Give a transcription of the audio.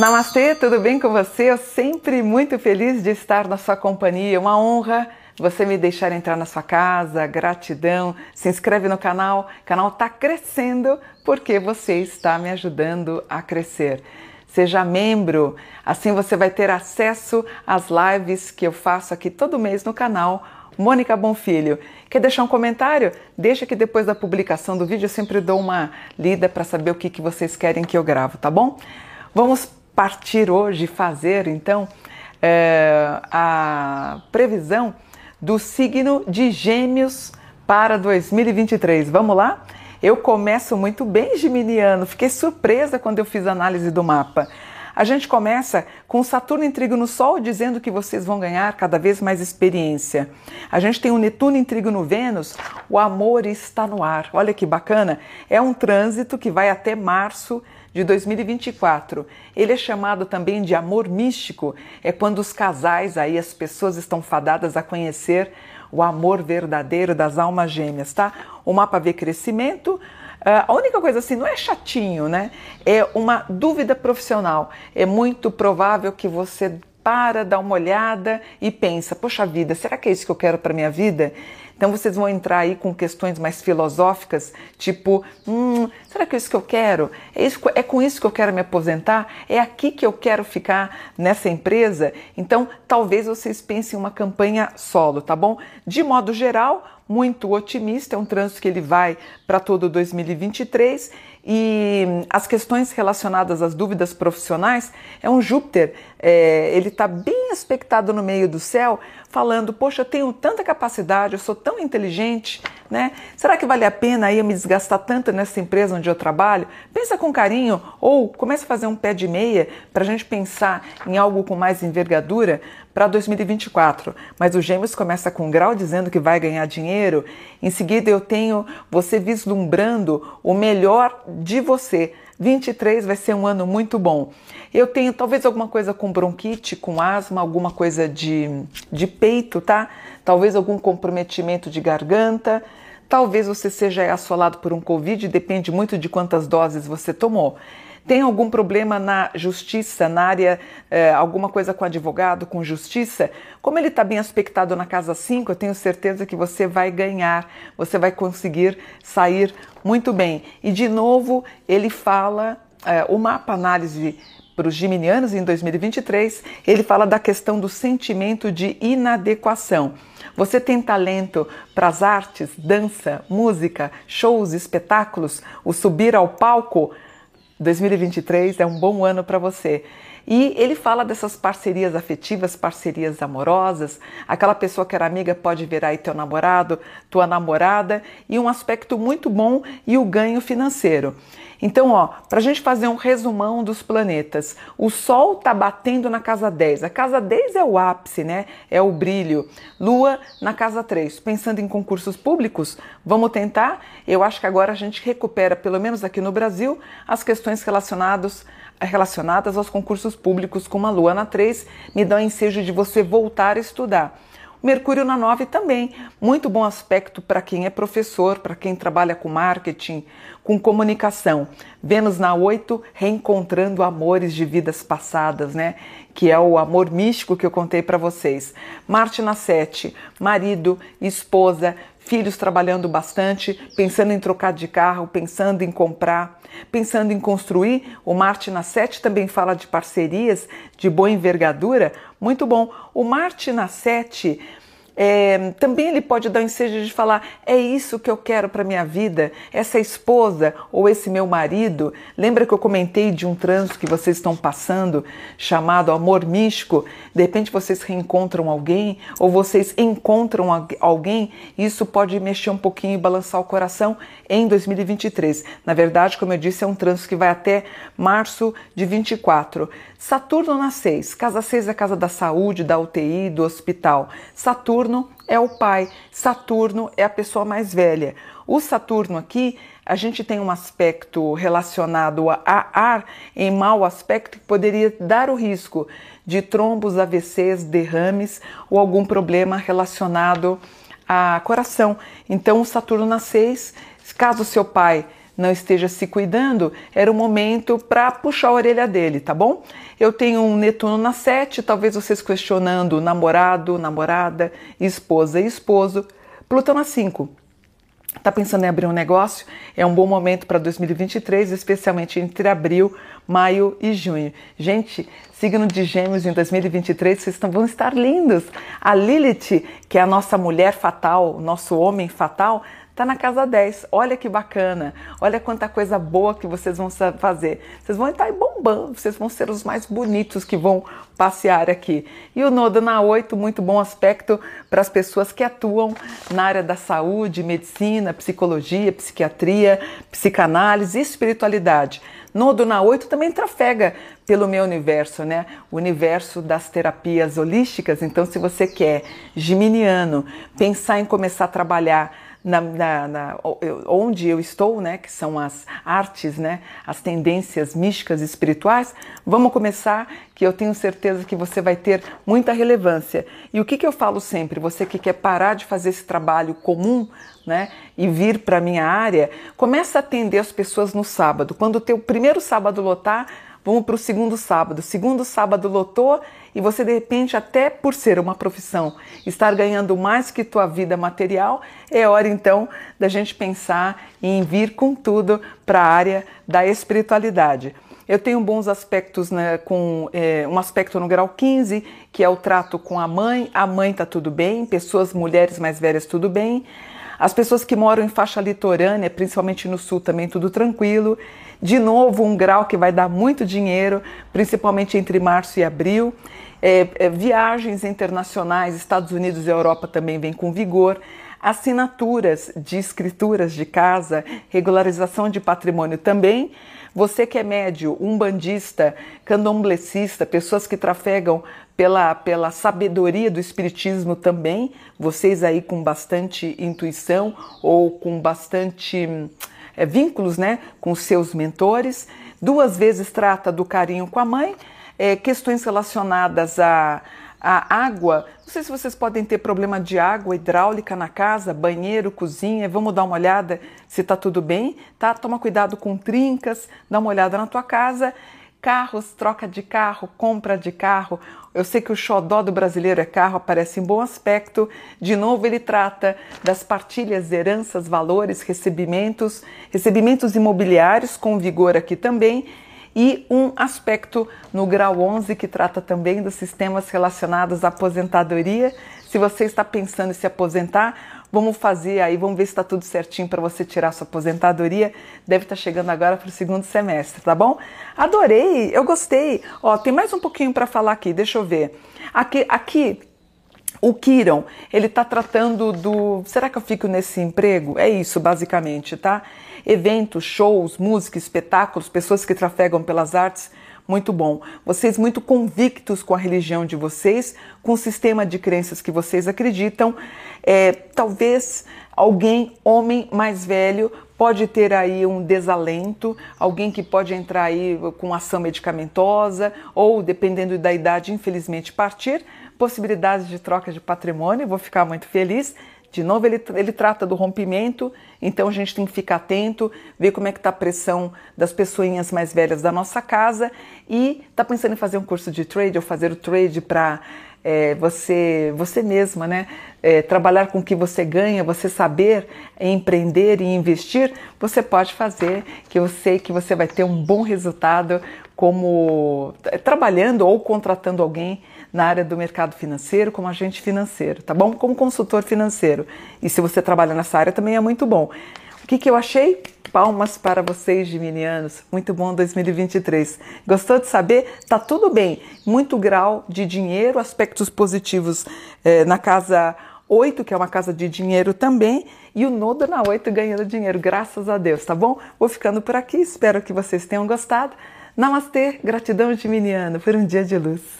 Namastê, tudo bem com você? Eu sempre muito feliz de estar na sua companhia. Uma honra você me deixar entrar na sua casa. Gratidão. Se inscreve no canal. O canal está crescendo porque você está me ajudando a crescer. Seja membro, assim você vai ter acesso às lives que eu faço aqui todo mês no canal Mônica Bonfilho. Quer deixar um comentário? Deixa que depois da publicação do vídeo eu sempre dou uma lida para saber o que, que vocês querem que eu gravo, tá bom? Vamos partir hoje fazer então é, a previsão do signo de Gêmeos para 2023. Vamos lá? Eu começo muito bem, Geminiano. Fiquei surpresa quando eu fiz a análise do mapa. A gente começa com Saturno em trigo no Sol, dizendo que vocês vão ganhar cada vez mais experiência. A gente tem o Netuno em trigo no Vênus, o amor está no ar. Olha que bacana. É um trânsito que vai até março de 2024. Ele é chamado também de amor místico, é quando os casais aí, as pessoas estão fadadas a conhecer o amor verdadeiro das almas gêmeas, tá? O mapa vê crescimento. Uh, a única coisa assim, não é chatinho, né? É uma dúvida profissional. É muito provável que você para, dá uma olhada e pensa: poxa vida, será que é isso que eu quero para minha vida? Então vocês vão entrar aí com questões mais filosóficas, tipo: hum, será que é isso que eu quero? É, isso, é com isso que eu quero me aposentar? É aqui que eu quero ficar nessa empresa? Então talvez vocês pensem em uma campanha solo, tá bom? De modo geral, muito otimista, é um trânsito que ele vai para todo 2023 e as questões relacionadas às dúvidas profissionais é um Júpiter, é, ele está bem aspectado no meio do céu, falando: Poxa, eu tenho tanta capacidade, eu sou tão inteligente, né? Será que vale a pena eu me desgastar tanto nessa empresa onde eu trabalho? Pensa com carinho ou comece a fazer um pé de meia para a gente pensar em algo com mais envergadura para 2024. Mas o Gêmeos começa com um grau dizendo que vai ganhar dinheiro. Em seguida, eu tenho você vislumbrando o melhor de você. 23 vai ser um ano muito bom. Eu tenho talvez alguma coisa com bronquite, com asma, alguma coisa de, de peito, tá? Talvez algum comprometimento de garganta. Talvez você seja assolado por um Covid, depende muito de quantas doses você tomou. Tem algum problema na justiça, na área, eh, alguma coisa com advogado, com justiça? Como ele está bem aspectado na casa 5, eu tenho certeza que você vai ganhar, você vai conseguir sair muito bem. E de novo, ele fala, eh, o mapa análise para os geminianos em 2023, ele fala da questão do sentimento de inadequação. Você tem talento para as artes, dança, música, shows, espetáculos, o subir ao palco? 2023 é um bom ano para você. E ele fala dessas parcerias afetivas, parcerias amorosas. Aquela pessoa que era amiga pode virar aí teu namorado, tua namorada, e um aspecto muito bom e o ganho financeiro. Então, ó, para a gente fazer um resumão dos planetas, o Sol está batendo na casa 10. A casa 10 é o ápice, né? É o brilho. Lua na casa 3. Pensando em concursos públicos, vamos tentar? Eu acho que agora a gente recupera, pelo menos aqui no Brasil, as questões relacionadas relacionadas aos concursos públicos com uma lua na 3 me dão ensejo de você voltar a estudar. Mercúrio na 9 também, muito bom aspecto para quem é professor, para quem trabalha com marketing, com comunicação. Vênus na 8, reencontrando amores de vidas passadas, né? Que é o amor místico que eu contei para vocês. Marte na 7, marido, esposa, filhos trabalhando bastante, pensando em trocar de carro, pensando em comprar, pensando em construir. O Marte na 7 também fala de parcerias de boa envergadura. Muito bom. O Marte na 7 é, também ele pode dar o ensejo de falar: é isso que eu quero para minha vida, essa esposa ou esse meu marido. Lembra que eu comentei de um trânsito que vocês estão passando chamado amor místico? De repente vocês reencontram alguém ou vocês encontram alguém. Isso pode mexer um pouquinho e balançar o coração em 2023. Na verdade, como eu disse, é um trânsito que vai até março de 24. Saturno na 6. Casa 6 é a casa da saúde, da UTI, do hospital. Saturno é o pai, Saturno é a pessoa mais velha. O Saturno aqui, a gente tem um aspecto relacionado a ar em mau aspecto que poderia dar o risco de trombos, AVCs, derrames ou algum problema relacionado a coração. Então, o Saturno na 6, caso seu pai não esteja se cuidando, era o momento para puxar a orelha dele, tá bom? Eu tenho um Netuno na 7, talvez vocês questionando namorado, namorada, esposa e esposo. Plutão na 5. Está pensando em abrir um negócio? É um bom momento para 2023, especialmente entre abril, maio e junho. Gente, signo de Gêmeos em 2023, vocês vão estar lindos. A Lilith, que é a nossa mulher fatal, nosso homem fatal, está na casa 10. Olha que bacana. Olha quanta coisa boa que vocês vão fazer. Vocês vão estar bombando, vocês vão ser os mais bonitos que vão passear aqui. E o Nodo na 8, muito bom aspecto para as pessoas que atuam na área da saúde, medicina, psicologia, psiquiatria, psicanálise e espiritualidade. Nodo na 8 também trafega pelo meu universo, né? O universo das terapias holísticas. Então, se você quer, geminiano, pensar em começar a trabalhar na, na, na, onde eu estou, né, que são as artes, né, as tendências místicas espirituais, vamos começar que eu tenho certeza que você vai ter muita relevância. E o que, que eu falo sempre? Você que quer parar de fazer esse trabalho comum, né, e vir para a minha área, começa a atender as pessoas no sábado. Quando o teu primeiro sábado lotar, vamos para o segundo sábado. Segundo sábado lotou e você de repente, até por ser uma profissão, estar ganhando mais que tua vida material, é hora então da gente pensar em vir com tudo para a área da espiritualidade. Eu tenho bons aspectos né, com é, um aspecto no grau 15, que é o trato com a mãe. A mãe tá tudo bem, pessoas, mulheres mais velhas, tudo bem. As pessoas que moram em faixa litorânea, principalmente no sul, também tudo tranquilo. De novo, um grau que vai dar muito dinheiro, principalmente entre março e abril. É, é, viagens internacionais, Estados Unidos e Europa também vem com vigor. Assinaturas de escrituras de casa, regularização de patrimônio também. Você que é médio, umbandista, candomblecista, pessoas que trafegam pela, pela sabedoria do Espiritismo também, vocês aí com bastante intuição ou com bastante é, vínculos né, com seus mentores. Duas vezes trata do carinho com a mãe, é, questões relacionadas à, à água. Não sei se vocês podem ter problema de água hidráulica na casa, banheiro, cozinha. Vamos dar uma olhada se está tudo bem, tá? Toma cuidado com trincas, dá uma olhada na tua casa. Carros, troca de carro, compra de carro. Eu sei que o xodó do brasileiro é carro, aparece em bom aspecto. De novo, ele trata das partilhas, heranças, valores, recebimentos, recebimentos imobiliários com vigor aqui também. E um aspecto no grau 11 que trata também dos sistemas relacionados à aposentadoria. Se você está pensando em se aposentar, Vamos fazer aí, vamos ver se está tudo certinho para você tirar sua aposentadoria. Deve estar tá chegando agora para o segundo semestre, tá bom? Adorei, eu gostei. Ó, tem mais um pouquinho para falar aqui, deixa eu ver. Aqui, aqui o Kiron, ele está tratando do. Será que eu fico nesse emprego? É isso, basicamente, tá? Eventos, shows, música, espetáculos, pessoas que trafegam pelas artes muito bom. Vocês muito convictos com a religião de vocês, com o sistema de crenças que vocês acreditam. É, talvez alguém, homem mais velho, pode ter aí um desalento, alguém que pode entrar aí com ação medicamentosa ou, dependendo da idade, infelizmente partir. Possibilidades de troca de patrimônio, vou ficar muito feliz. De novo, ele, ele trata do rompimento, então a gente tem que ficar atento, ver como é que está a pressão das pessoinhas mais velhas da nossa casa e está pensando em fazer um curso de trade ou fazer o trade para é, você, você mesma, né? É, trabalhar com o que você ganha, você saber empreender e investir, você pode fazer, que eu sei que você vai ter um bom resultado como trabalhando ou contratando alguém na área do mercado financeiro como agente financeiro, tá bom? Como consultor financeiro. E se você trabalha nessa área também é muito bom. O que, que eu achei? Palmas para vocês, geminianos. Muito bom 2023. Gostou de saber? Tá tudo bem. Muito grau de dinheiro, aspectos positivos eh, na casa 8, que é uma casa de dinheiro também, e o Nodo na 8 ganhando dinheiro, graças a Deus, tá bom? Vou ficando por aqui, espero que vocês tenham gostado. Namastê, gratidão geminiano por um dia de luz.